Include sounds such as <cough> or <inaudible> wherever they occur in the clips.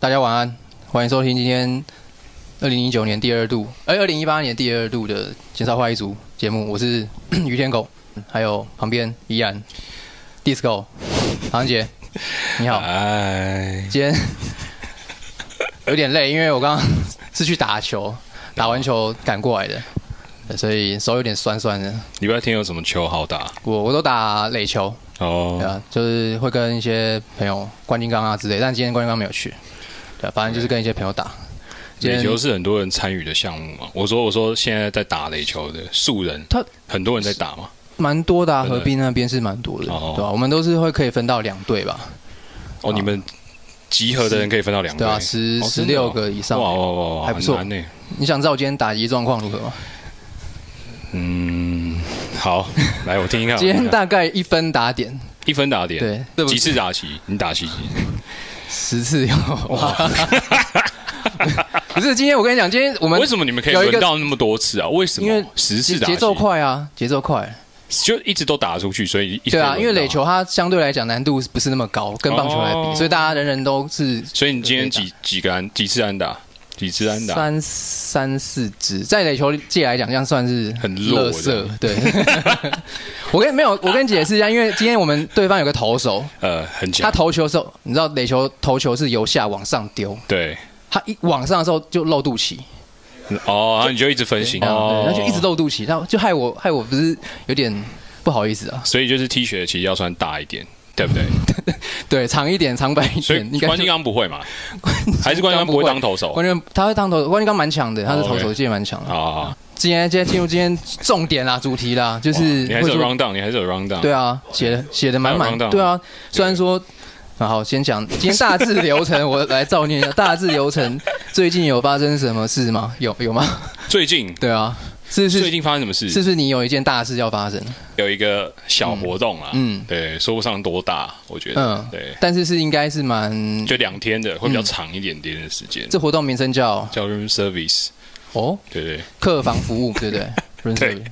大家晚安，欢迎收听今天二零一九年第二度，哎，二零一八年第二度的减少化一组节目，我是 <coughs> 于天狗，还有旁边依然 disco 唐杰，你好，<laughs> 哎，今天 <laughs> 有点累，因为我刚刚是去打球，打完球赶过来的，所以手有点酸酸的。礼拜天有什么球好打？我我都打垒球，对哦，啊，就是会跟一些朋友关金刚啊之类，但今天关金刚没有去，对啊，反正就是跟一些朋友打。垒球是很多人参与的项目嘛。我说我说现在在打垒球的素人，他很多人在打嘛。蛮多的河滨那边是蛮多的，哦对吧、我们都是会可以分到两队吧，哦，你们集合的人可以分到两队对啊，十哦十六个以上。哇哇哇哇，还不错呢。你想知道我今天打击状况如何吗？嗯，好，来我听一下。<laughs> 今天大概一分打点，一分打点，对，几次打齐？你打齐几？十次有哇。<laughs> 不是，今天我跟你讲，今天我们为什么你们可以轮到那么多次啊？为什么？因为十次打节奏，快啊，节奏快。就一直都打出去，所以一直对啊，因为垒，球它相对来讲难度不是那么高，跟棒球来比，哦所以大家人人都是所以你今天几几个安几次安打？几次安打？三三四支，在垒球界来讲，这样算是很弱垃圾。对，<laughs> 我跟没有，我跟你解释一下，因为今天我们对方有个投手，呃，很强他。投球的时候，你知道垒球投球是由下往上丢，对，他一往上的时候就露肚脐，哦，然后你就一直分心，然后就一直。露肚脐，然后就害我害我不是有点不好意思啊。所以就是 T 恤其实要穿大一点，对不对？<laughs> 对，长一点，长白一所以点，应该关金刚不会嘛？还是关金刚不会当投手？关键他会当投，关金刚蛮强的，他是哦投手界蛮强的。啊，今天今天进入今天重点啦，主题啦，就是你还是有 round down，你还是有 round down。对啊，写的写的满满对啊，虽然说。啊好，先讲今天大致流程，我来照念一下大致流程。最近有发生什么事吗？有有吗？最近对啊，是不是最近发生什么事？是不是你有一件大事要发生？有一个小活动啊，嗯对，说不上多大，我觉得嗯，对，但是是应该是蛮就两天的，会比较长一点点的时间。这活动名称叫叫 room service，哦对对，客房服务，对不对？<laughs> Room 对 service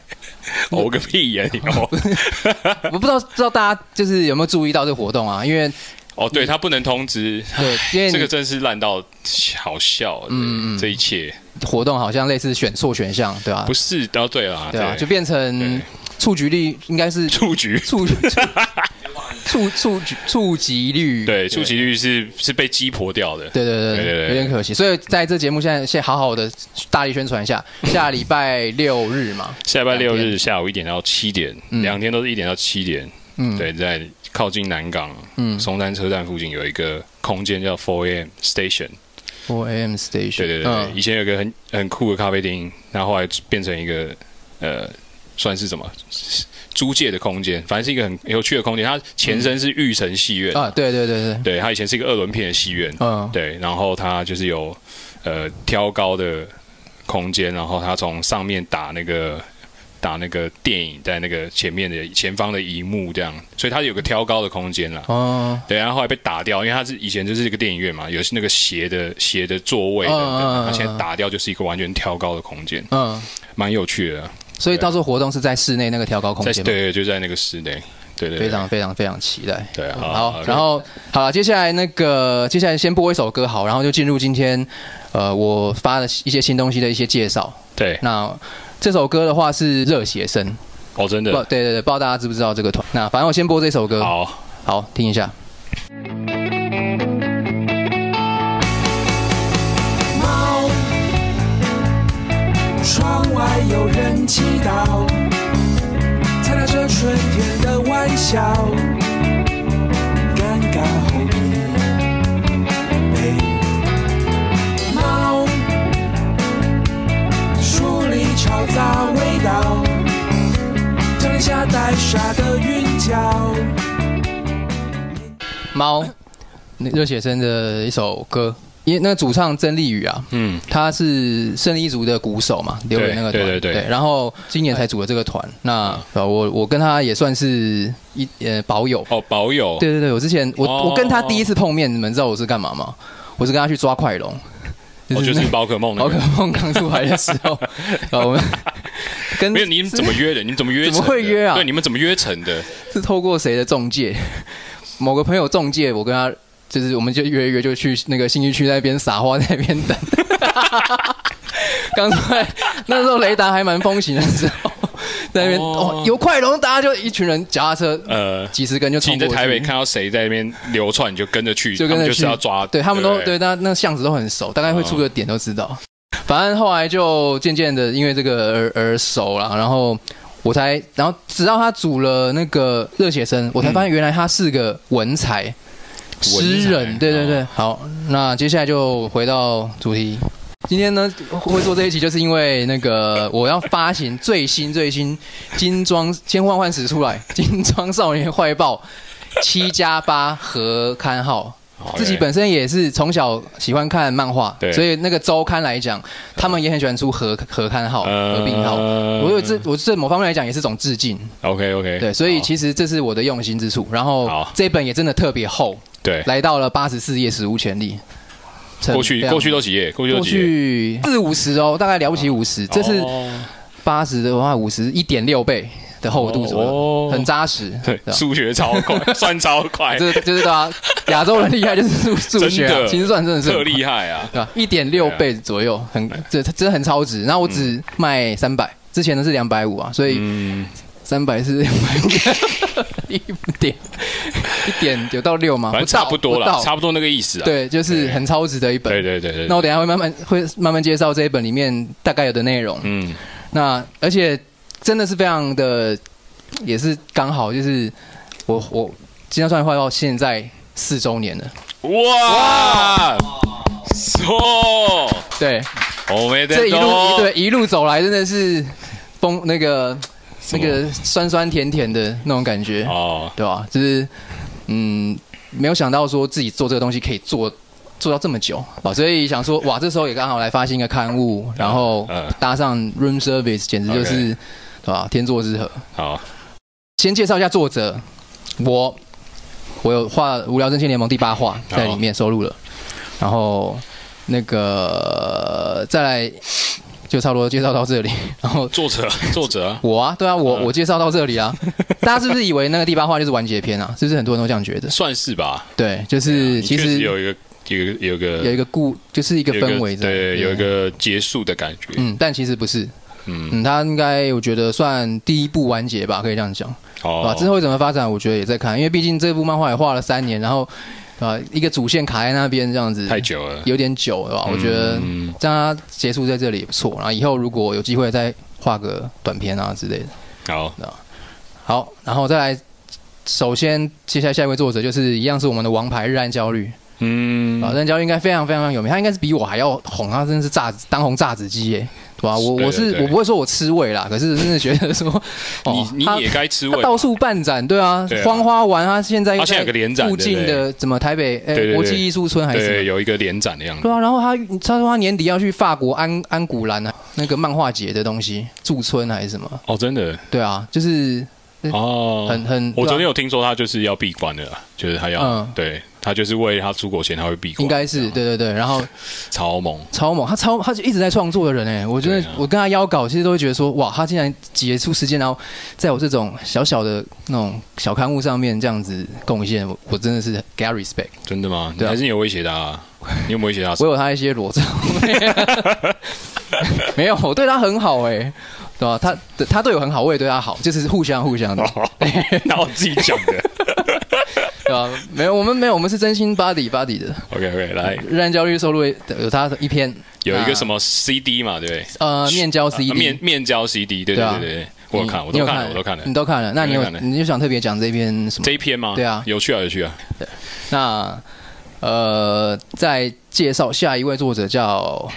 <laughs> 哦个屁呀你哦！<laughs> 我不知道不知道大家就是有没有注意到这个活动啊？因为哦，对他不能通知，对，因为你 <laughs> 这个真是烂到好笑。嗯嗯，这一切。活动好像类似选错选项，对吧、不是，哦对了，对啊，就变成对。触局率应该是触局，触触触局触及率，对，触及率是是被鸡婆掉的。对对对有点可惜。所以在这节目现在先好好的大力宣传一下，下礼拜六日嘛，下礼拜六日下午一点到七点，嗯。两天都是一点到七点。嗯，对，在靠近南港嗯。松山车站附近有一个空间叫 Four AM Station。，Four AM Station，对对对，以前有个很很酷的咖啡厅，然后后来变成一个呃，算是什么租借的空间，反正是一个很有趣的空间。它前身是玉城戏院，啊，对对对对，对，它以前是一个二轮片的戏院，嗯，对，然后它就是有呃挑高的空间，然后它从上面打那个打那个电影在那个前面的前方的荧幕这样，所以它有个挑高的空间啦。哦，对，然后后来被打掉，因为它是以前就是一个电影院嘛，有那个斜的斜的座位等嗯嗯嗯它现在打掉就是一个完全挑高的空间，嗯，蛮有趣的。所以到时候活动是在室内那个挑高空间对对，就在那个室内，对对，对非常非常非常期待。对啊。好，然后好了，接下来那个接下来先播一首歌好，然后就进入今天呃我发的一些新东西的一些介绍。对那这首歌的话是热血生，哦，真的？不，的对对对，不知道大家知不知道这个团？那反正我先播这首歌，好，好听一下。猫，窗外有人祈祷，猜打着春天的玩笑，嘈杂味道，降临下带沙的云脚。猫，那热血生的一首歌，因为那个主唱曾丽宇啊，嗯，他是胜利一族的鼓手嘛，留给那个团，对对对然后今年才组了这个团，那呃我我跟他也算是一呃保友，哦，保友，对对对，我之前我、哦。我跟他第一次碰面，你们知道我是干嘛吗？我是跟他去抓快龙，哦，就是宝可梦那宝可。梦刚出来的时候，啊 <laughs> 我们跟没有，你们怎么约的？你们怎么约？怎么会约啊对，你们怎么约成的？是透过谁的中介？某个朋友中介，我跟他就是我们就约一约，就去那个新义区那边撒花，在那边等。<laughs> 刚出来那时候雷达还蛮风行的时候，在那边哦哦有快龙，大家就一群人脚踏车呃，几十根就你在。台北看到谁在那边流窜，你就跟着去，就是就跟着去要抓，对他们都不对，那那巷子都很熟，大概会出个点都知道。反正后来就渐渐的因为这个而而熟了，然后我才，然后直到他组了那个热血生，我才发现原来他是个文才诗人。对对对，好，那接下来就回到主题。今天呢会做这一期，就是因为那个 <laughs> 我要发行最新最新精装千换万使出来《<laughs> 精装少年坏报》七加八合刊号。自己本身也是从小喜欢看漫画，所以那个周刊来讲，他们也很喜欢出合合刊号、呃合并号。我有这，我这某方面来讲也是种致敬，OK OK，对，所以其实这是我的用心之处。然后好。这本也真的特别厚，对。来到了八十四页，史无前例。过去过去都几页，过去都过几页，去四五十哦，大概了不起五十，这是哦。八十的话五十一点六倍的厚度左右，哦。很扎实。对，吧？数学超快，<laughs> 算超快，这就是对啊，亚洲人厉害就是数 <laughs> 数学、心算真的是。特厉害啊！对吧？一点六倍左右，很这这真的很超值。然后我只卖三百，之前的是两百五啊，所以嗯，三百是两百五，一点 <laughs> 一点有到六吗？反正差不多了，差不多那个意思啊。对，就是很超值的一本。对对对对，那我等一下会慢慢会慢慢介绍这一本里面大概有的内容。嗯，那而且真的是非常的，也是刚好就是我我今天算快到现在四周年了。哇，错，对，这一路对一路走来真的是风那个那么个酸酸甜甜的那种感觉，哦，对吧？就是嗯，没有想到说自己做这个东西可以做。做到这么久啊，所以想说，哇，这时候也刚好来发行一个刊物，然后嗯搭上 room service，简直就是吧？天作之合。好，先介绍一下作者，我我有画《无聊真心联盟》第八话在里面收录了，然后那个再来就差不多介绍到这里，<laughs> 然后作者 <laughs> 作者啊，我啊，对啊，我嗯我介绍到这里啊，<laughs> 大家是不是以为那个第八话就是完结篇啊？是不是很多人都这样觉得？算是吧。对，就是你其实有一个有一个有一个有一个故，就是一个氛围在，对，有一个结束的感觉。嗯，但其实不是，嗯，嗯，他应该我觉得算第一部完结吧，可以这样讲。哦啊，之后会怎么发展，我觉得也在看，因为毕竟这部漫画也画了三年，然后啊一个主线卡在那边这样子，太久了，有点久了吧？我觉得让它结束在这里也不错，然后以后如果有机会再画个短片啊之类的。好，好，然后再来，首先接下来下一位作者就是一样是我们的王牌日安焦虑。嗯。啊，日安焦虑应该非常非常非常有名，他应该是比我还要红，他真的是炸子当红炸子鸡耶，对吧？我我是我不会说我吃味啦，可是真的觉得说，<laughs> 哦他你你也该吃味，他到处办展，对啊，荒花丸，他现在又他现在有个连展附近的怎么台北对对对呃国际艺术村还是什对，么？有一个连展的样子对。啊，然后他他说他年底要去法国安安古兰啊，那个漫画节的东西驻村还是什么？哦，真的对啊，就是哦，很很，我昨天有听说他就是要闭关的，就是他要嗯对他就是为他出国前他会闭关，应该是对对对，然后 <laughs> 超猛，超猛，他超他就一直在创作的人哎，我觉得啊我跟他邀稿，其实都会觉得说哇，他竟然挤出时间，然后在我这种小小的那种小刊物上面这样子贡献，我我真的是给他 respect。真的吗？你对啊还是你有威胁他啊？你有没有威胁他？我有他一些裸照，<laughs> 没有，我对他很好哎、对吧？他他对我很好，我也对他好，就是互相互相的，那我自己讲的。<laughs> 对 <laughs> 吧？没有，我们没有，我们是真心 body body 的。OK OK，来日安焦虑收录有他的一篇，有一个什么 CD 嘛，对不对？呃面胶 CD，、啊面面胶 CD，对对对啊对对，我有看，我都看了，我都看了你。都看了。那你有你就想特别讲这篇什么这？一篇吗？对啊有趣啊，有趣啊。那呃，再介绍下一位作者叫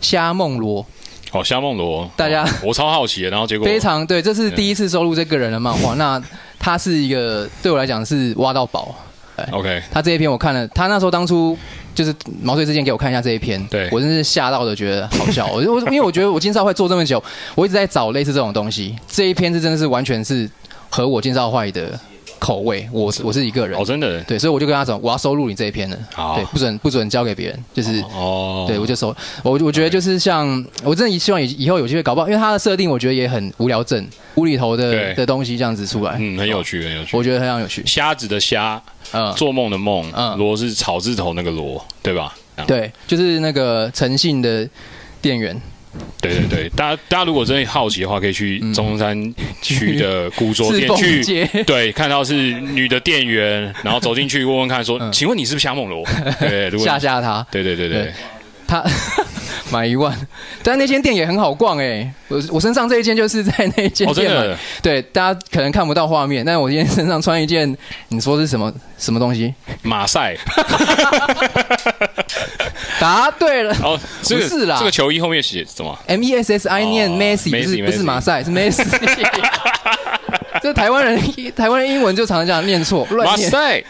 虾梦罗，哦，虾梦罗，大家哦我超好奇的，然后结果非常对，这是第一次收录这个人的漫画。那他是一个对我来讲是挖到宝。OK，他这一篇我看了，他那时候当初就是毛遂自荐给我看一下这一篇，对我真是吓到的，觉得好笑。<laughs> 我我因为我觉得我金少会做这么久，我一直在找类似这种东西，这一篇是真的是完全是合我金少坏的口味，我是我是一个人。哦，，真的？对，所以我就跟他讲，我要收录你这一篇的，好。对，不准不准交给别人，就是。哦，对，我就收我，我觉得就是像我真的希望以以后有机会搞不好，因为他的设定我觉得也很无聊症，无厘头的的东西这样子出来，嗯，很有趣，很有趣。我。觉得非常有趣。瞎子的瞎，嗯，做梦的梦，嗯。罗是草字头那个罗，对吧？对，就是那个诚信的店员，对对对，大家大家如果真的好奇的话，可以去中山区的 <laughs> 古着赤峰店去。<laughs> 对，看到是女的店员，然后走进去问问看，说：“嗯请问你是不是夏梦罗？”对，如果 <laughs> 吓吓他，对对对对。对，他 <laughs> 买一万，但那间店也很好逛哎、我我身上这一件就是在那间店买，的，对，大家可能看不到画面，但我今天身上穿一件，你说是什么什么东西？马赛。<laughs> 答对了。哦，这个不是啦这个球衣后面写什么？M E S S I 念哦 Messi 不是不是马赛是 Messi，<laughs> <laughs> 这台湾人台湾人英文就常常这样念错马 <laughs> 乱念。赛，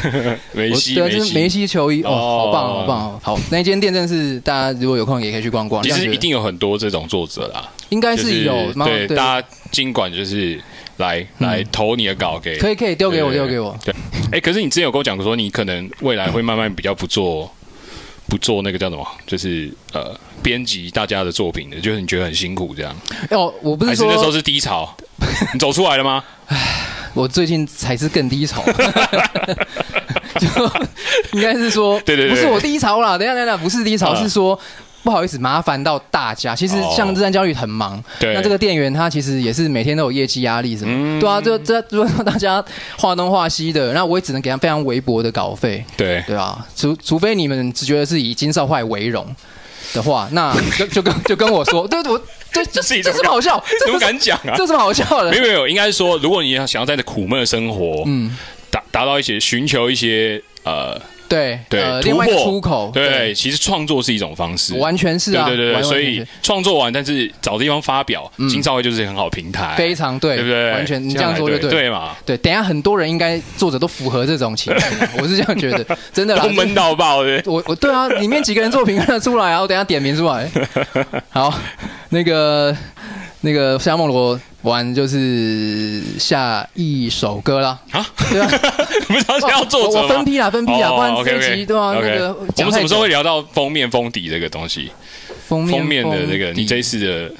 <laughs> 梅西对是梅西。球衣哦，哦好棒好棒好，那间店真是大家如果有空也可以去逛逛。其实一定有很多这种作者啦，应该是有，蛮对大家尽管就是来来投你的稿给，可以可以丢给我对丢给我。对，哎，可是你之前有跟我讲过说，你可能未来会慢慢比较不做不做那个叫什么，就是呃编辑大家的作品的，就是你觉得很辛苦这样，哦，我不是说那时候是低潮？<laughs> 你走出来了吗？我最近才是更低潮，<laughs> 就应该是说，对对对不是我低潮啦，等一下等一下，不是低潮，嗯是说。不好意思，麻烦到大家。其实哦。像日山教育很忙，对。那这个店员他其实也是每天都有业绩压力什么，嗯。对啊，这这如果大家画东画西的，那我也只能给他非常微薄的稿费，对，对啊，除除非你们只觉得是以金少坏为荣的话，那就就跟就跟我说，<laughs> 对我这这自己怎么这什么好笑？这怎么敢讲啊？这什么好笑的没？有没有，应该是说，如果你要想要在这苦闷的生活，嗯，达达到一些寻求一些呃对对呃，突破出口，对，其实创作是一种方式，完全是啊，对对对所以创作完，但是找地方发表，嗯金少会就是很好平台，非常对，对不对？完全你这样说就对，对。嘛，对，等下很多人应该作者都符合这种情境啊，<laughs> 我是这样觉得，真的啦都。闷到爆的。我我对啊，里面几个人作品看得出来啊，我等下点名出来。好，那个那个夏梦罗完就是下一首歌啦，啊，对啊，不知道是要作者吗？我我分？批啦，分批啦，不然哦这一集对啊，那个我们什么时候会聊到封面封底这个东西？封面封面的这个，你这一次的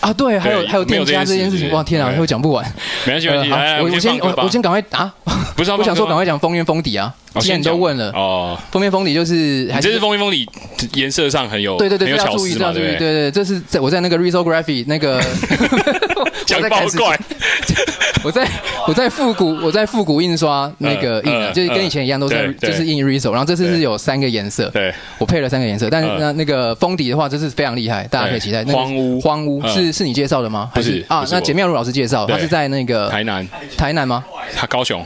啊，对，还有还有店家这件事情，哇，天啊，对会讲不完。没关系，没关系，我我先我我。先赶快啊，不是要 <laughs> 我想说赶快，讲封面封底啊，哦既然你都问了，哦。封面封底就是还你这是封面封底颜色上很有对对对，很有这要注意，巧思嘛，这要注意，对对？这是在我在那个 risography 那个讲 <laughs> 我在开始爆怪，我在我在复古我在复古印刷那个印就是跟以前一样，都是对对就是印 riso，然后这次是有三个颜色，对，我配了三个颜色，但是嗯。那那个封底的话，这是非常厉害，大家可以期待。那荒屋。荒屋嗯。是是你介绍的吗？还不是啊那简妙如老师介绍，他是在那个台南，台南吗？他高雄，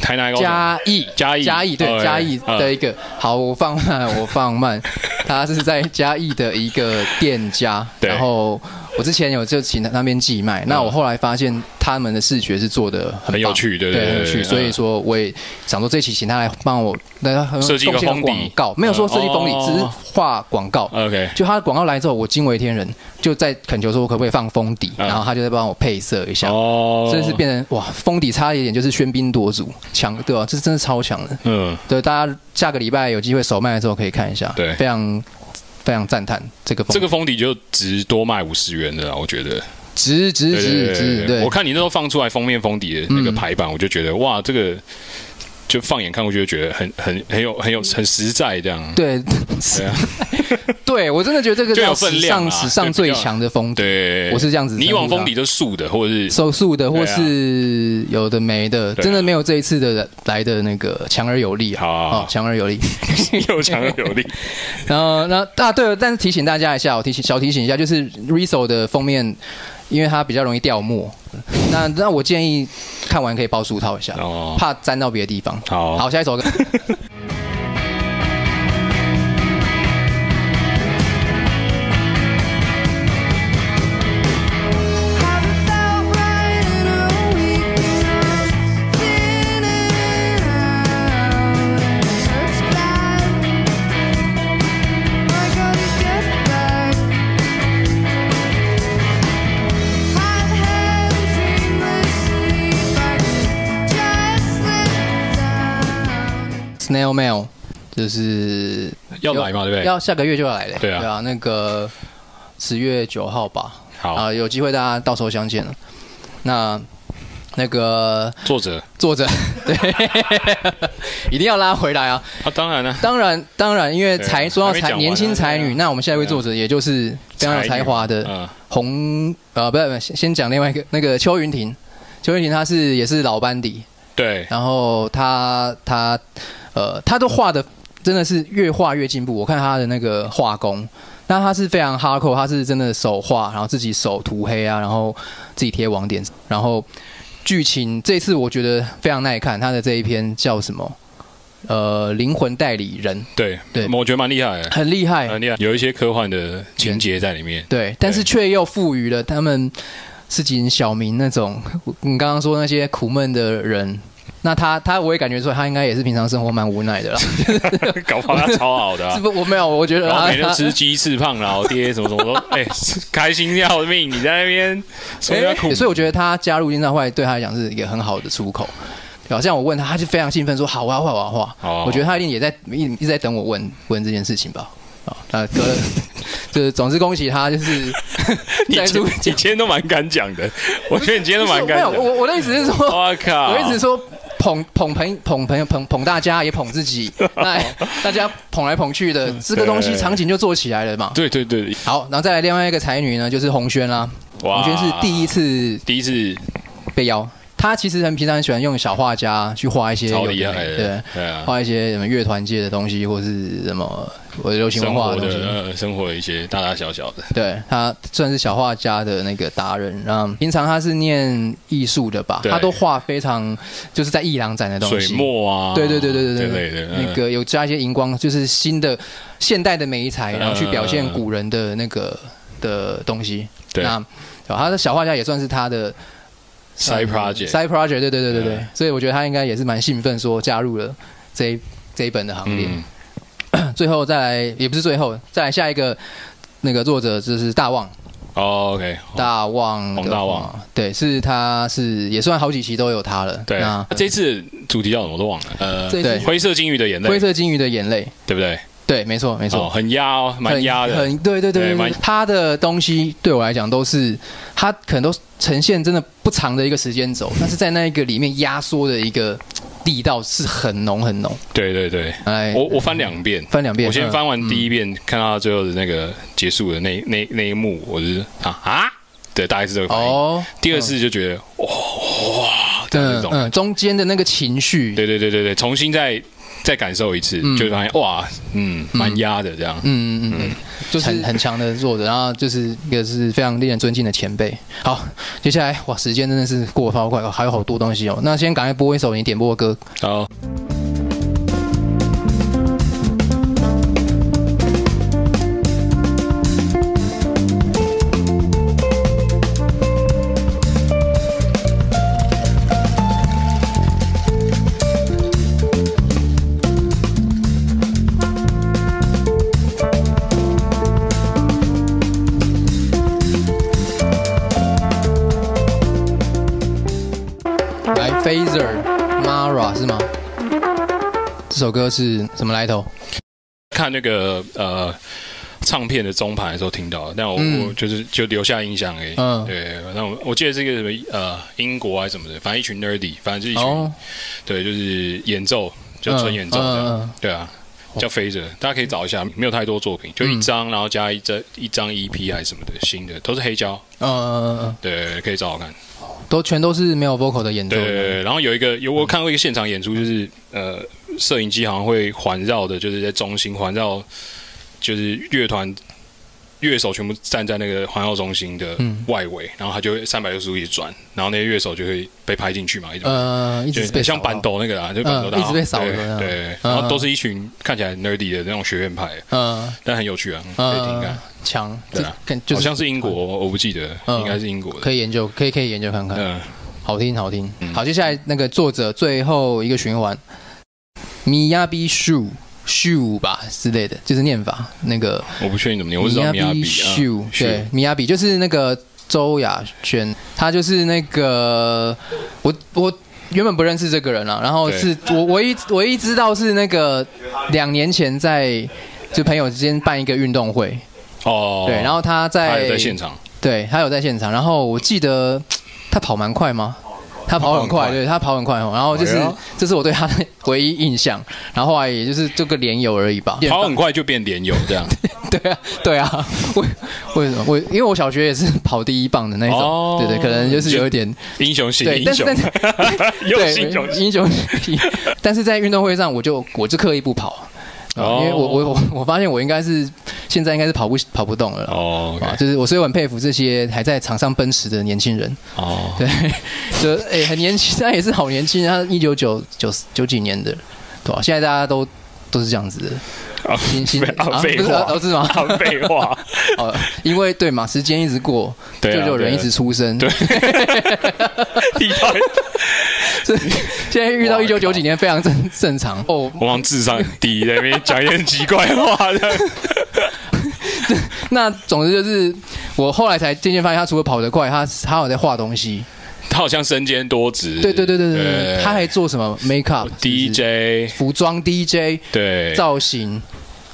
台南高雄，嘉义，嘉义。嘉义对哦嘉义嗯。的一个，好，我放慢，<laughs> 我放慢，他是在嘉义的一个店家，然后我之前有就请他那边寄卖，那我后来发现他们的视觉是做的很有趣对对，对对很有趣，所以说我也想说这期请他来帮我，大家设计一个封底广告，没有说设计封底，哦只是画广告。OK，就他的广告来之后，我惊为天人，就在恳求说我可不可以放封底，嗯然后他就在帮我配色一下，哦，真的是变成哇，封底差一点就是喧宾夺主，强对吧、这真的超强的。嗯，对，大家下个礼拜有机会首卖的时候可以看一下，对非常非常赞叹这个封这个封底就值多卖五十元的啦，我觉得。值值对值值，对。我，看你那时候放出来封面封底的那个排版，我就觉得哇，这个就放眼看过去就觉得很很很有很有很实在这样。对对啊，<laughs> 对我真的觉得这个就有叫史分量啊上史上最强的封底，对，我是这样子你以往称呼它封底都是素的，或者是手速的或是有的没的，啊。真的没有这一次的来的那个强而有力啊，好强而有力。<laughs> 又强而有力。<laughs> 然后，那啊，对了，但是提醒大家一下，我提醒小提醒一下，就是 Riso 的封面，因为它比较容易掉墨，那那我建议看完可以包书套一下，哦，怕沾到别的地方。好，好，下一首歌。<laughs> 就是要来嘛，对不对？要下个月就要来了。对啊对啊，那个十月九号吧。好，啊，有机会大家到时候相见了。那那个作者作者，<laughs> 对，一定要拉回来啊！啊，当然了，当然，当然，因为才说到才年轻才女，啊那我们下一位作者也就是非常有才华的嗯，红呃，不是不先讲另外一个那个邱云婷。邱云婷她是也是老班底，对，然后她她呃，她都画的真的是越画越进步。我看他的那个画工，那他是非常 hardcore，他是真的手画，然后自己手涂黑啊，然后自己贴网点，然后剧情这次我觉得非常耐看。他的这一篇叫什么？呃，灵魂代理人，对对我觉得蛮厉害的，很厉害，很厉害，有一些科幻的情节在里面。对，但是却又赋予了他们市井小民那种你刚刚说那些苦闷的人。那他他我也感觉出来，他应该也是平常生活蛮无奈的啦。<laughs> 搞不好他超好的啊 <laughs> 是。不？我没有，我觉得他他每天吃鸡翅胖老爹什么什么都，<laughs> 哎、开心要命！你在那边说人家苦，所以我觉得他加入演唱会对他来讲是一个很好的出口。好像我问他，他就非常兴奋说：“好，我要画，我要画。哦我觉得他一定也在一一直在等我问问这件事情吧。啊，那哥，就是总之恭喜他，就是你今你今天都蛮敢讲的，我觉得你今天都蛮没敢讲。有我我的意思是说，我靠！我一直说捧捧朋捧朋友捧捧大家也捧自己，<laughs> 那大家捧来捧去的，这个东西场景就做起来了嘛。对对对，好，然后再来另外一个才女呢，就是洪轩啦。哇洪轩是第一次第一次被邀，她其实很平常很喜欢用小画家去画一些超有的没厉害的，对，对啊，画一些什么乐团界的东西，或是什么我流行文化的东西。呃生活的一些大大小小的，对他算是小画家的那个达人，然后平常他是念艺术的吧，他都画非常就是在艺廊展的东西，水墨啊，对对对对对之类的，嗯。那个有加一些荧光，就是新的现代的美材，嗯然后去表现古人的那个的东西。对。那对他的小画家也算是他的 side project，side project，对对对对对。嗯，所以我觉得他应该也是蛮兴奋，说加入了这一这一本的行列。嗯，<coughs> 最后再来，也不是最后，再来下一个那个作者就是大旺，哦，OK，大旺的黄大旺，对，是他是也算好几期都有他了。对。那，这次主题叫什么我都忘了，呃，灰色金鱼的眼泪，灰色金鱼的眼泪，对不对？对，没错没错。哦，，很压哦，蛮压的，很很对对对对他的东西对我来讲都是，他可能都呈现真的不长的一个时间轴，但是在那一个里面压缩的一个力道是很浓很浓。对对对，哎，我我翻两遍。翻两遍，嗯我先翻完第一遍，看到最后的那个结束的那那那一幕，我就是啊啊，对，大概是这个反应。哦，第二次就觉得哇哇，嗯嗯，中间的那个情绪，对对对对对，重新再再感受一次，嗯就发现哇，嗯，蛮压的这样。嗯嗯嗯，就是很很强的弱者，然后就是一个是非常令人尊敬的前辈。好，接下来哇，时间真的是过得超快，还有好多东西哦。那先赶快播一首你点播的歌，然首歌是什么来头？看那个呃唱片的中盘的时候听到，但我、嗯我就是就留下印象而已。嗯对，那我我记得是一个什么呃英国还是什么的，反正一群 nerdy，反正就是一群、哦，对，就是演奏，就纯演奏这样。嗯嗯嗯对啊，叫飞着，大家可以找一下，没有太多作品，就一张，然后加一张一张 EP 还是什么的，新的都是黑胶，嗯嗯嗯嗯，对，可以找我看。都全都是没有 vocal 的演奏对对对，然后有一个有我看过一个现场演出，就是呃，摄影机好像会环绕的，就是在中心环绕，就是乐团乐手全部站在那个环绕中心的嗯外围，然后他就会三百六十度一直转，然后那些乐手就会被拍进去嘛，一直。呃，一直被像板，斗那个啦，就板斗大号嗯一直被扫的对那样对，嗯然后都是一群看起来 nerdy 的那种学院派，嗯但很有趣啊，可以听嗯看。，强，对啊就是好像是英国，我不记得，嗯应该是英国的。可以研究，可以可以研究看看。嗯，好听好听。嗯好，接下来那个作者最后一个循环，Miyabi Shu Shu 吧之类的，就是念法那个我不确定怎么念，我只知道米亚比对，米亚比就是那个周雅轩，他就是那个我我原本不认识这个人啊，然后是我唯一唯一知道是那个两年前在就朋友之间办一个运动会，哦，对，然后他在他有在现场，对他有在现场，然后我记得他跑蛮快吗？他跑很快，对他跑很快哦。然后就是这是我对他的唯一印象，然后后来也就是这个连友而已吧。<laughs> 跑很快就变连友这样。<laughs> 对啊，对啊，为为什么？我因为我小学也是跑第一棒的那种，哦对对，可能就是有一点英雄型对，英雄但是但是，对英雄英雄型，但是在运动会上我就我就刻意不跑，啊哦因为我我我我发现我应该是现在应该是跑不跑不动了啦。哦就是我所以我很佩服这些还在场上奔驰的年轻人，哦，对，<laughs> 就哎、很年轻，他也是好年轻，他一九九九九几年的，对吧、现在大家都都是这样子的，啊新新啊废不是话哦是吗？啊废话，<laughs> 哦，因为对嘛，时间一直过，就有人一直出生，对。<laughs> 地到底所以现在遇到一九九几年非常正正常。哦。我往智商很低，在那边讲一些奇怪的话的。<laughs> 那总之就是我后来才渐渐发现，他除了跑得快，他他有在画东西，他好像身兼多职，对对对对对对，他还做什么？make up、DJ，服装 DJ、对。造型、嗯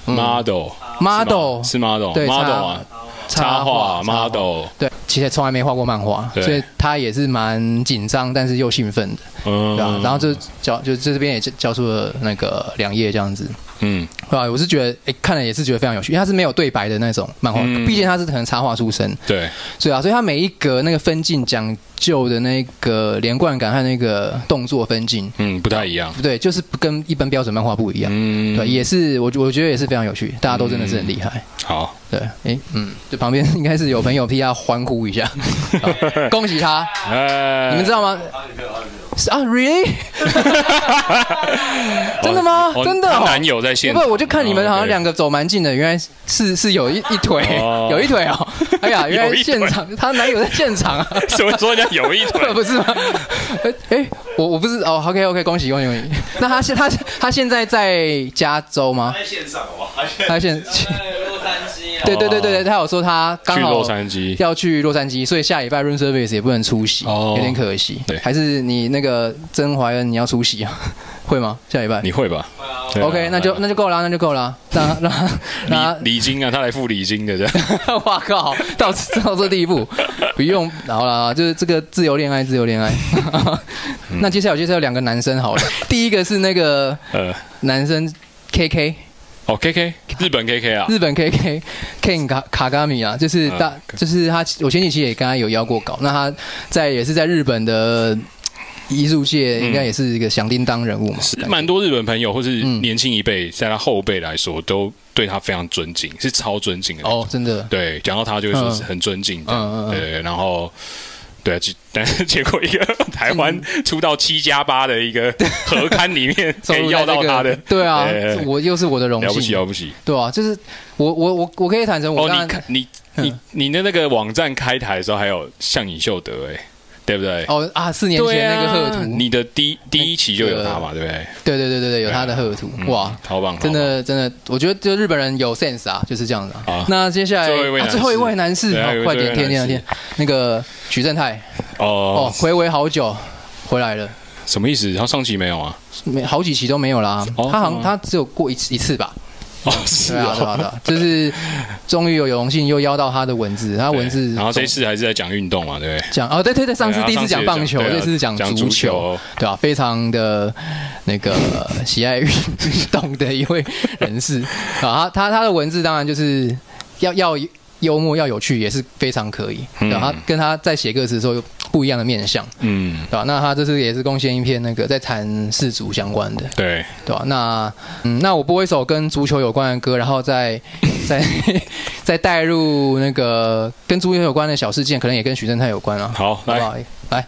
model model 是 model 对 model 插啊，插画 model，对，其实从来没画过漫画，所以他也是蛮紧张，但是又兴奋的，嗯。对吧、然后就教就这边也教出了那个两页这样子，嗯。对吧？我是觉得，哎，看了也是觉得非常有趣，因为它是没有对白的那种漫画，嗯。毕竟它是可能插画出身，对，对啊，所以它每一格那个分镜讲究的那个连贯感和那个动作分镜，嗯不太一样，不对，就是跟一般标准漫画不一样。嗯。对，也是我我觉得也是非常有趣，大家都真的是很厉害。好，对，哎，嗯，就旁边应该是有朋友替他欢呼一下，<laughs> 恭喜他！哎，你们知道吗？是啊，really？<laughs> 真的吗？哦真的哦？她男友在现场，不，我就看你们好像两个，走蛮近的，原来是是有一一腿哦，有一腿哦。<laughs> 哎呀，原来一腿现场她男友在现场啊。<laughs> 什么说人家有一腿？不是吗？哎哎，我我不是哦，OK OK，恭喜恭喜恭喜！那他现他他现在在加州吗？在线上好不好？他现在洛杉矶啊，对对对对对，他有说他刚好去洛杉矶，要去洛杉矶，所以下礼拜 room service 也不能出席，哦有点可惜。对还是你那个曾怀恩你要出席啊？<laughs> 会吗？下礼拜？你会吧？OK，那就那就够了，那就够了。让他让他让他礼礼金啊，他来付礼金的这样，<laughs> 哇靠，到到这地步，不用好了，就是这个自由恋爱，自由恋爱。<laughs> 那接下来我介绍两个男生好了，第一个是那个呃，男生 KK，哦，K K，日本 K K 啊，日本 KK Ken 卡卡嘎米啊，就是大、嗯就是他，我前几期也跟他有邀过稿，那他在也是在日本的艺术界应该也是一个响叮当人物嘛，是蛮多日本朋友或是嗯年轻一辈，在他后辈来说，都对他非常尊敬，是超尊敬的。哦，真的。对，讲到他就会说是嗯很尊敬嗯嗯嗯。的，对，然后。对但是结果一个台湾出到七加八的一个合刊里面 <laughs> 可以要到他的，对啊，我又是我的荣了不起，了不起！对啊，就是我我我我可以坦诚，我你看你嗯。你你的那个网站开台的时候还有向尹秀德哎，对不对？哦啊，四年前那个贺图，你的第一第一期就有他嘛，对不对？对对对对对，有他的贺图，嗯哇，好棒，真的真的，我觉得就日本人有 sense 啊，就是这样子啊那接下来啊，最后一位男士快点，天天天，那个许正泰，哦哦，，回违好久回来了，什么意思？他上期没有啊？没好几期都没有啦。哦他好像他只有过一次一次吧。哦，是啊，对啊，哦，对啊，就是终于有荣幸又邀到他的文字，他文字然后这次还是在讲运动嘛，对不对？讲哦，对对对，上次第一次讲棒球，这次是讲讲足球球，对啊，非常的那个 <laughs> 喜爱运动的一位人士。啊，他他他的文字当然就是要要幽默要有趣，也是非常可以，然后？跟他在写歌词的时候有不一样的面相，嗯，对吧？那他这次也是贡献一篇那个在谈世足相关的，对，对吧？那嗯，那我播一首跟足球有关的歌，然后再 <laughs> 再再带入那个跟足球有关的小事件，可能也跟许正泰有关啊。好，来？来，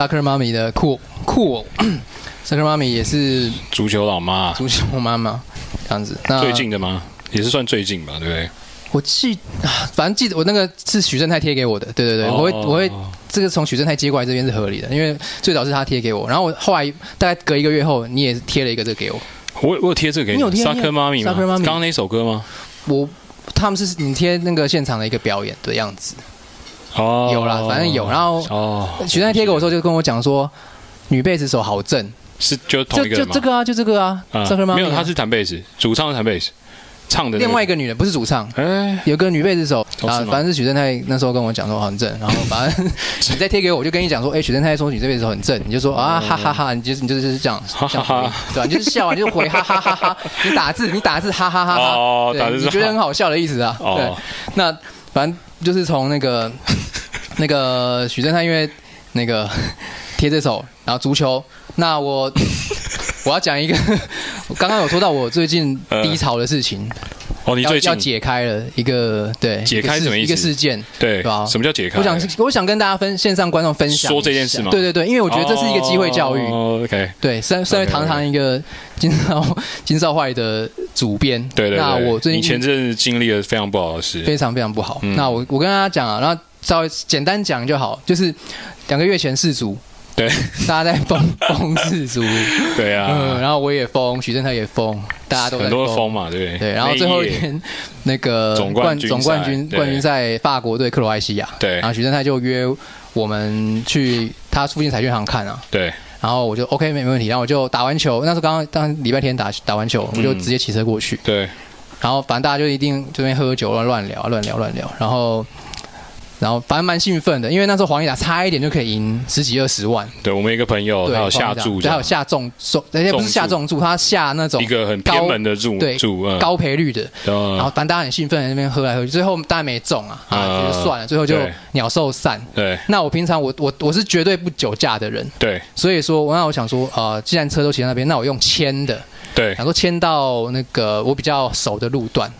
萨克妈咪的酷酷偶，<clears throat> 萨克妈咪也是足球老妈，足球妈妈这样子。那最近的吗？也是算最近吧，对不对？我记，啊反正记得我那个是许正泰贴给我的，对对对，哦我会我会这个从许正泰接过来这边是合理的，因为最早是他贴给我，然后我后来大概隔一个月后，你也是贴了一个这个给我，我我有贴这个给你有贴萨克妈咪吗？Soccer 妈咪刚刚那首歌吗？我他们是你贴那个现场的一个表演的样子，哦，有啦，反正有，然后哦，许正太贴给我的时候就跟我讲说，女贝斯手好正，是就同就一个吗？就这个啊，就这个啊，没有，他是弹贝斯，主唱是弹贝斯，唱的另外一个女的不是主唱，哎，有个女贝斯手啊反正是许正泰那时候跟我讲说很正，然后反正 <laughs> 你再贴给我，我就跟你讲说，哎，许正泰说女贝斯手很正，你就说啊哈哈哈，你就是你就是这样哈哈哈，对吧？你就是笑你就回哈哈哈哈，你打字你打字哈哈哈哈，对哦打字是你觉得很好笑的意思啊？哦。对，那反正就是从那个 <laughs> 那个许正泰因为那个 <laughs> 贴这首，然后足球，那我。<laughs> 我要讲一个，我刚刚有说到我最近低潮的事情，哦，你要最近要解开了一个对解开什么意思？一个事件，对对吧？什么叫解开？我想我想跟大家分线上观众分享说这件事吗？对对对，因为我觉得这是一个机会教育。哦，OK，对，身身为堂堂一个金少 <laughs> 金少坏的主编，对对对，那我最近你前阵子经历了非常不好的事，非常非常不好。嗯。那我我跟大家讲啊，然后稍微简单讲就好，就是两个月前世足，对。大家在疯 <laughs> 疯世足，对嗯，啊，然后我也疯，许正泰也疯，大家都在很多风嘛，对。不对？对，然后最后一天那个总冠军总冠军冠军赛法国对克罗埃西亚，对。然后许正泰就约我们去他附近彩券行看啊，对。然后我就 OK 没没问题，然后我就打完球，那时候刚刚当礼拜天打打完球，我就嗯直接骑车过去，对，然后反正大家就一定这边喝酒乱聊乱聊乱聊，然后。然后反正蛮兴奋的，因为那时候黄义达差一点就可以赢十几二十万，对我们一个朋友对，他有下注他有下重重，人家不是下重注，他下那种一个很偏门的注对注，嗯，高赔率的，嗯然后反正大家很兴奋，在那边喝来喝去，最后当然没中啊，啊，嗯觉得算了，最后就鸟兽散。对。那我平常我我我是绝对不酒驾的人，对。所以说，那我想说，呃，既然车都骑在那边，那我用牵的，对，想说牵到那个我比较熟的路段，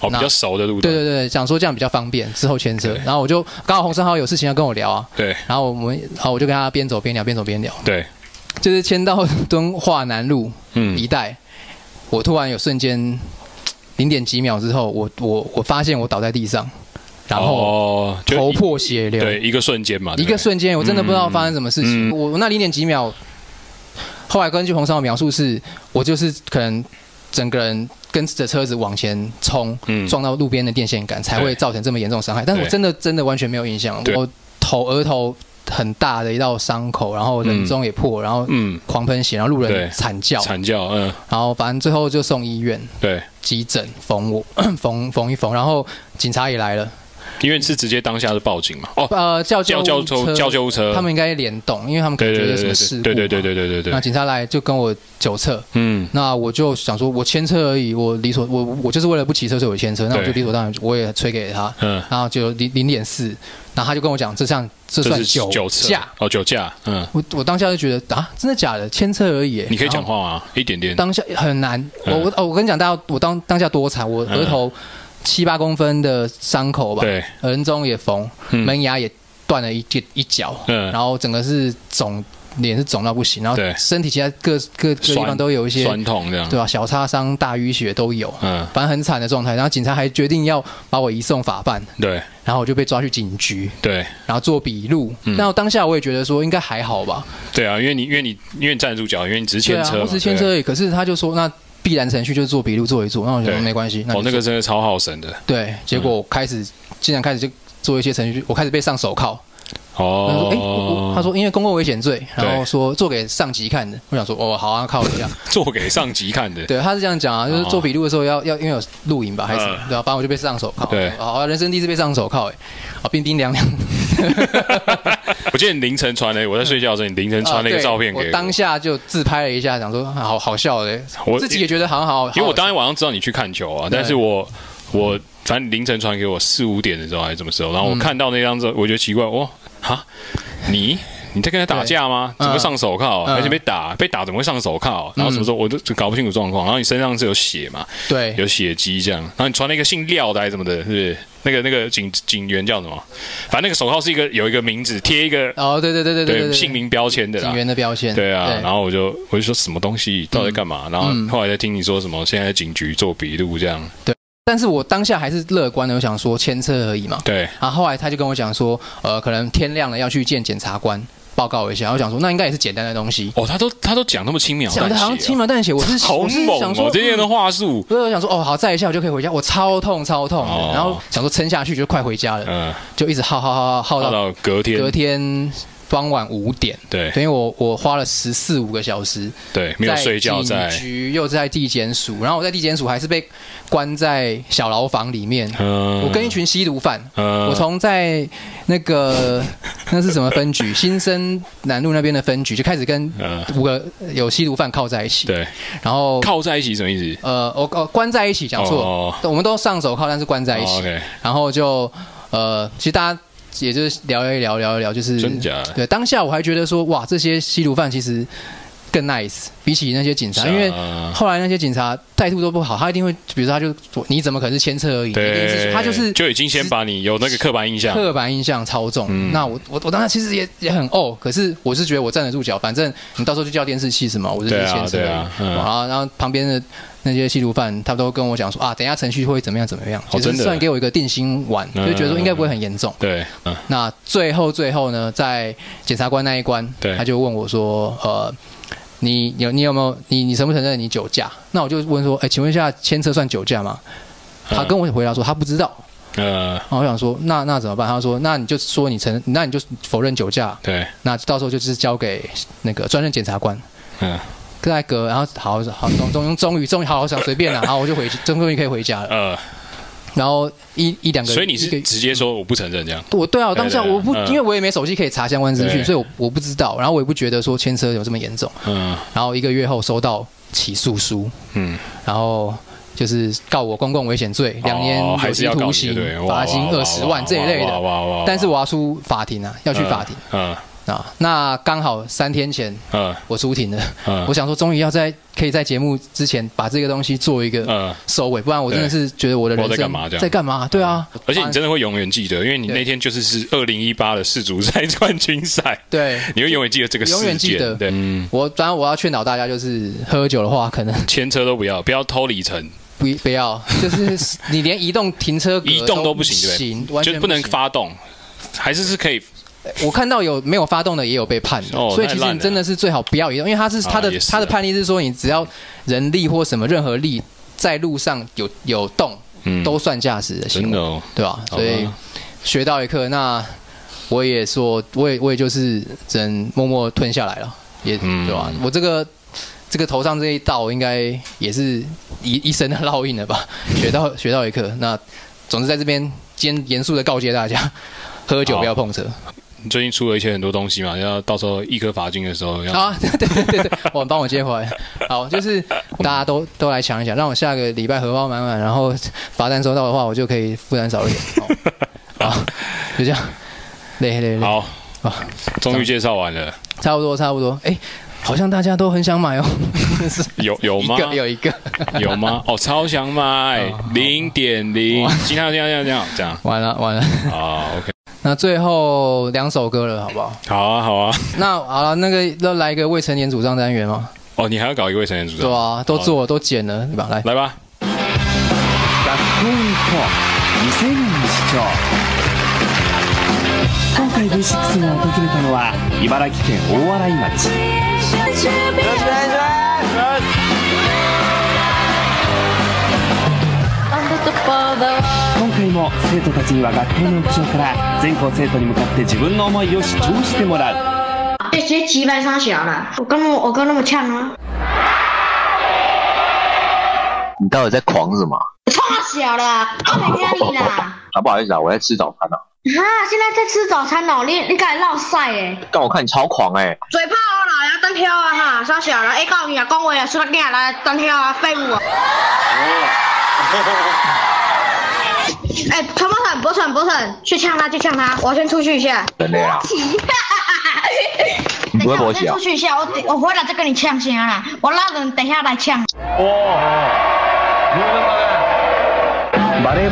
哦，比那较熟的路段，对对对，想说这样比较方便，之后牵车。然后我就刚好洪生豪有事情要跟我聊啊，对。然后我们，然后我就跟他边走边聊，边走边聊，对，就是牵到敦化南路嗯。一带，我突然有瞬间零点几秒之后，我我我发现我倒在地上，然后头破血流，对一个瞬间嘛，一个瞬间，我真的不知道发生什么事情。嗯。我我那零点几秒，后来根据洪少的描述是，我就是可能整个人跟着车子往前冲，嗯。撞到路边的电线杆，才会造成这么严重的伤害。但是我真的真的完全没有印象，我头额头很大的一道伤口，然后人中也破，然后嗯，狂喷血，然后路人惨叫，惨叫，嗯，然后反正最后就送医院对，急诊缝我 <clears throat> 缝缝一缝，然后警察也来了，因为是直接当下是报警嘛，哦，呃，叫救叫护车叫救叫救护车，他们应该联动，因为他们可能觉得有什么事故对对对对对对对对，那警察来就跟我酒测，嗯，那我就想说，我牵车而已，我理所我我就是为了不骑车，所以我牵车，那我就理所当然，我也吹给他，嗯，然后就零零点四，然后他就跟我讲，这项这算酒酒驾，哦，酒驾，嗯，我我当下就觉得啊，真的假的？牵车而已，你可以讲话吗？一点点，当下很难，我嗯。我哦，我跟你讲，大家我当当下多惨，我额头七八公分的伤口吧，对，人中也缝，嗯。门牙也断了一一一角，嗯。然后整个是肿，脸是肿到不行，然后对。身体其他各各各地方都有一些，酸痛这样，对吧、小擦伤、大淤血都有，嗯，反正很惨的状态。然后警察还决定要把我移送法办，对。然后我就被抓去警局，对。然后做笔录。嗯。然后当下我也觉得说应该还好吧，对啊，因为你因为你因为你站得住脚，因为你只是对啊，牵车嘛，我只是牵车而已。可是他就说那必然程序就是做笔录做一做，那我觉得对没关系。哦，那个真的超耗神的，对，结果我开始竟然开始就做一些程序，我开始被上手铐。他说：“哎、他哦，说因为公共危险罪，然后对说做给上级看的。我想说，哦，好啊，靠一下。<laughs> 做给上级看的，对，他是这样讲啊，就是做笔录的时候要要因为有录影吧，还是什么嗯对啊、反正我就被上手铐。对好啊，人生第一次被上手铐，哎，啊，冰冰凉凉。<laughs> 我记得你凌晨传的，我在睡觉的时候，你凌晨传了一个照片给我，当下就自拍了一下，想说啊好好笑的，我自己也觉得好像好，因为我当天晚上知道你去看球啊，但是我我反正凌晨传给我四五点的时候还是什么时候，然后我看到那张之后，我觉得奇怪，哇哈，你你在跟他打架吗？怎么会上手铐？嗯而且被打，被打怎么会上手铐？然后什么时候我都搞不清楚状况。然后你身上是有血嘛，对有血迹这样。然后你穿了一个姓廖的还是什么的，是不是？那个那个警警员叫什么？反正那个手铐是一个有一个名字，贴一个哦，对对对对对对，姓名标签的啦警。员的标签，对啊，然后我就我就说什么东西到底干嘛？然后嗯后来再听你说什么，现在在警局做笔录这样。对但是我当下还是乐观的，我想说牵车而已嘛。对，然后后来他就跟我讲说，呃，可能天亮了要去见检察官报告一下。我想说，那应该也是简单的东西，哦，他都他都讲那么轻描淡讲的好像写轻描淡写。我是哦，好我是猛哦，这些人的嗯话术。不是我想说，哦，好，再一下我就可以回家。我超痛超痛的，哦然后想说撑下去就快回家了，嗯，就一直耗耗耗耗到隔天，隔天傍晚五点。对。等于我我花了十四五个小时，对，没有睡觉在。警，局又在地检署，然后我在地检署还是被关在小牢房里面。嗯。我跟一群吸毒犯，嗯。我从在那个 <laughs> 那是什么分局，<laughs> 新生南路那边的分局就开始跟嗯。五个有吸毒犯靠在一起，对。然后靠在一起什么意思？呃，我呃关在一起，讲错，哦我们都上手铐，但是关在一哦起然后就呃，其实大家也就是聊一聊，聊一聊，就是真假？对，当下我还觉得说，哇，这些吸毒犯其实更 nice，比起那些警察，因为后来那些警察态度都不好，他一定会，比如说他就你怎么可能是牵车而已？一定是，他就是就已经先把你有那个刻板印象，刻板印象超重。嗯那我我我当时其实也也很哦，可是我是觉得我站得住脚，反正你到时候就叫电视器什么，我就是对啊牵车而已。对啊嗯然后然后旁边的那些吸毒犯，他都跟我讲说啊，等一下程序会怎么样怎么样，哦真的就是算给我一个定心丸，嗯就觉得说应该不会很严重。对，嗯那最后最后呢，在检察官那一关，他就问我说，呃。你有你有没有你你承不承认你酒驾？那我就问说，哎，请问一下，牵车算酒驾吗？他跟我回答说他不知道。呃，然后我想说，那那怎么办？他说，那你就说你承，那你就否认酒驾，对，那到时候就是交给那个专任检察官。嗯再隔，然后好好终终终于终于好好想随便了，然后我就回去终于可以回家了。呃，然后一一两个，所以你一个是直接说我不承认这样？我对啊，我当下我不，嗯。因为我也没手机可以查相关资讯，所以我我不知道，然后我也不觉得说牵车有这么严重。嗯。然后一个月后收到起诉书，嗯，然后就是告我公共危险罪，两年有期徒刑罚金二十万这一类的。哇哇哇但是我要出法庭啊，要去法庭。嗯啊。那刚好三天前嗯我出庭了，嗯我想说终于要在可以在节目之前把这个东西做一个嗯，收尾，不然我真的是觉得我的人生在干嘛在干嘛？对啊，而且你真的会永远记得，因为你那天就是是二零一八的世足赛 <laughs> 冠军赛，对。你会永远记得这个事件。永远记得对，嗯，我当然我要劝导大家，就是喝酒的话，可能牵车都不要，不要偷里程，不不要，就是你连移动停车格 <laughs> 移动都不行，对行，不对？完全就不能。发动，还是是可以我看到有没有发动的也有被判的，哦所以其实你真的是最好不要移动，因为他是他的他的判例是说，你只要人力或什么任何力在路上有有动，嗯都算驾驶的行为，对吧？所以学到一课，那我也说，我也我也就是只能默默吞下来了，也嗯对吧？我这个这个头上这一道，应该也是一一生的烙印了吧？学到学到一课，那总之在这边今天严肃的告诫大家，喝酒不要碰车。你最近出了一些很多东西嘛，要到时候一颗罚金的时候要啊，对对对对对，我帮我接回来。好，就是 <laughs> 大家都都来抢一抢，让我下个礼拜荷包满满，然后罚单收到的话，我就可以负担少一点。<laughs> 好，好就这样，累累累，好啊，终于介绍完了，差不多差不多。哎，好像大家都很想买哦，<laughs> 有有吗？有一个，有吗？哦，超想买哦零点零，今天这样这样这样这样。完了完了。啊，OK，那最后两首歌了，好不好？好啊好啊，那好了，那个要来一个未成年主张单元吗？哦，你还要搞一个未成年组对啊，都做了都剪了，对吧？来，来吧，学校に行こう未成年の主張今回 V6 が訪れたのは茨城県大洗町 今回も生徒たちには学校の屋上から全校生徒に向かって自分の思いを主張してもらう到底在狂什么？小了，我没啦？啊，<laughs> 不好意思啊，我在吃早餐啊。啊，现在在吃早餐哦，你你敢闹晒哎？但我看你超狂哎、嘴炮啦，要单挑啊哈，傻小了，哎，告诉你啊，讲话啊，出来干来单挑啊，废物啊！哎，陈柏成，柏成，柏成，去呛他，去呛他，我要先出去一下。真的啊！哈哈哈哈等一下我不会勃起啊先出去一下，我等我回来再跟你呛先啊。我拉人等一下来呛。バレ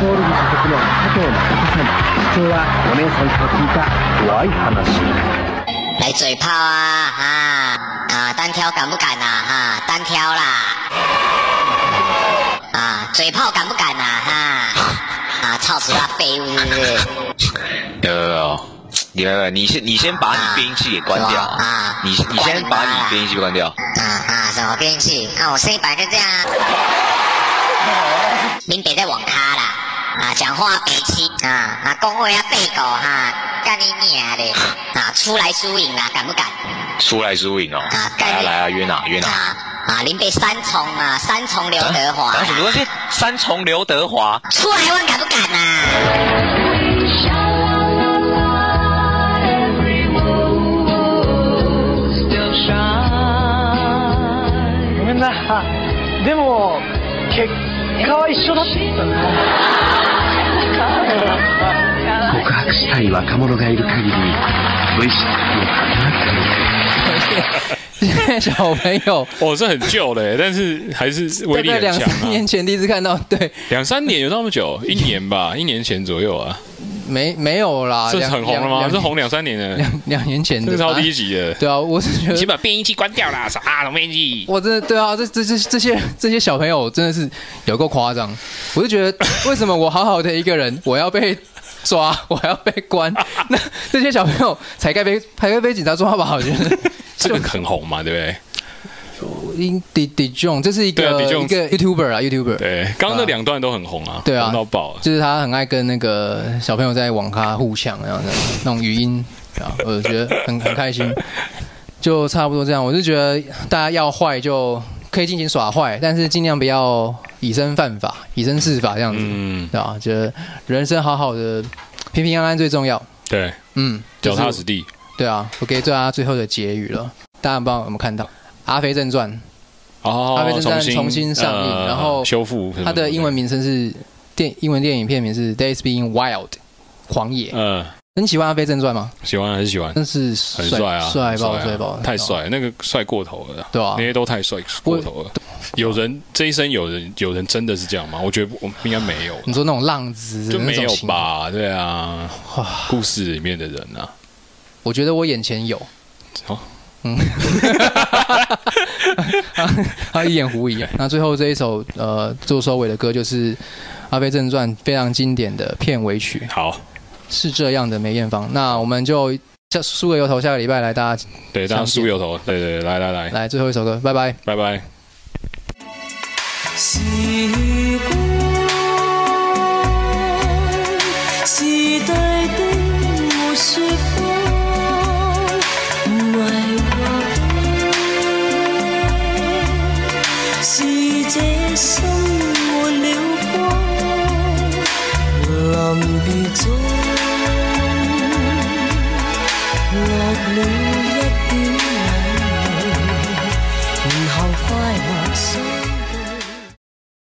ーボール部所属の佐藤誠さん今日はお姉さんから聞いた怖い話来嘴炮啊啊啊！单挑敢不敢啊？哈，单挑啦！啊，嘴炮敢不敢啊？哈啊，操死他废物是不是？有有有，你来来，你先你先把你变音器给关掉啊你你先把你变音器关掉。啊啊，什么变器？啊，我声音本来就这样啊。<laughs> 您别在网咖啦！ 啊，讲话北七啊啊，公会啊背狗哈，干你娘的！<laughs> 啊，出来输赢啦，敢不敢？出来输赢哦，啊来啊来啊，约哪约哪？啊啊，您被三重啊，三重刘德华啦啊什么东西？三重刘德华，出来问敢不敢啊？<laughs> ごめんなでも結果は一緒だったな 告白したい若者がいる限り V シックは现在小朋友哦，这很旧嘞，但是还是威力大概两很强啊三年。前第一次看到，对，两三年有那么久，一年吧，一年前左右啊， 没没有啦，这是很红了吗？两这红两三年了，两两年前的这是超吧低级的。对啊，我是觉得先把变音器关掉啦，啥什么变音器？我真的对啊，这这这这些这些小朋友真的是有够夸张，我就觉得为什么我好好的一个人，我要被抓，我还要被关？那这些小朋友才该被才该被警察抓吧？我觉得 <laughs> 这个很红嘛，对不对？因 D D John 这是一个、一个 YouTuber 啊，YouTuber，对，刚刚那两段都很红啊，对啊红到爆。就是他很爱跟那个小朋友在网咖互抢那样的那种语音，啊，我觉得很很开心。<laughs> 就差不多这样，我就觉得大家要坏就可以进行耍坏，但是尽量不要以身犯法、以身试法这样子，嗯，对吧？觉得人生好好的、平平安安最重要。对，嗯，脚踏就是实地。对啊，我给大家最后的结语了，大家不知道有没有看到《阿飞正传》？哦，阿飞正传重重新上映呃然后修复它的英文名称是电英文电影片名是《Days Being Wild》狂野。嗯，你喜欢《阿飞正传》吗？喜欢很喜欢？真是很帅啊，帅爆帅爆，太帅，那个帅过头了，对啊那些都太帅过头了。有人这一生有人有人真的是这样吗？我觉得我应该没有，你说那种浪子就没有？吧？对啊，哇，故事里面的人啊，我觉得我眼前有。哦，嗯，<laughs> 他一眼狐疑。那最后这一首呃做收尾的歌就是《阿飞正传》非常经典的片尾曲，好，是这样的梅艳芳。那我们就下输个油头，下个礼拜来大家对，大家输油头，对对，对来来来，来最后一首歌，拜拜。拜拜。习惯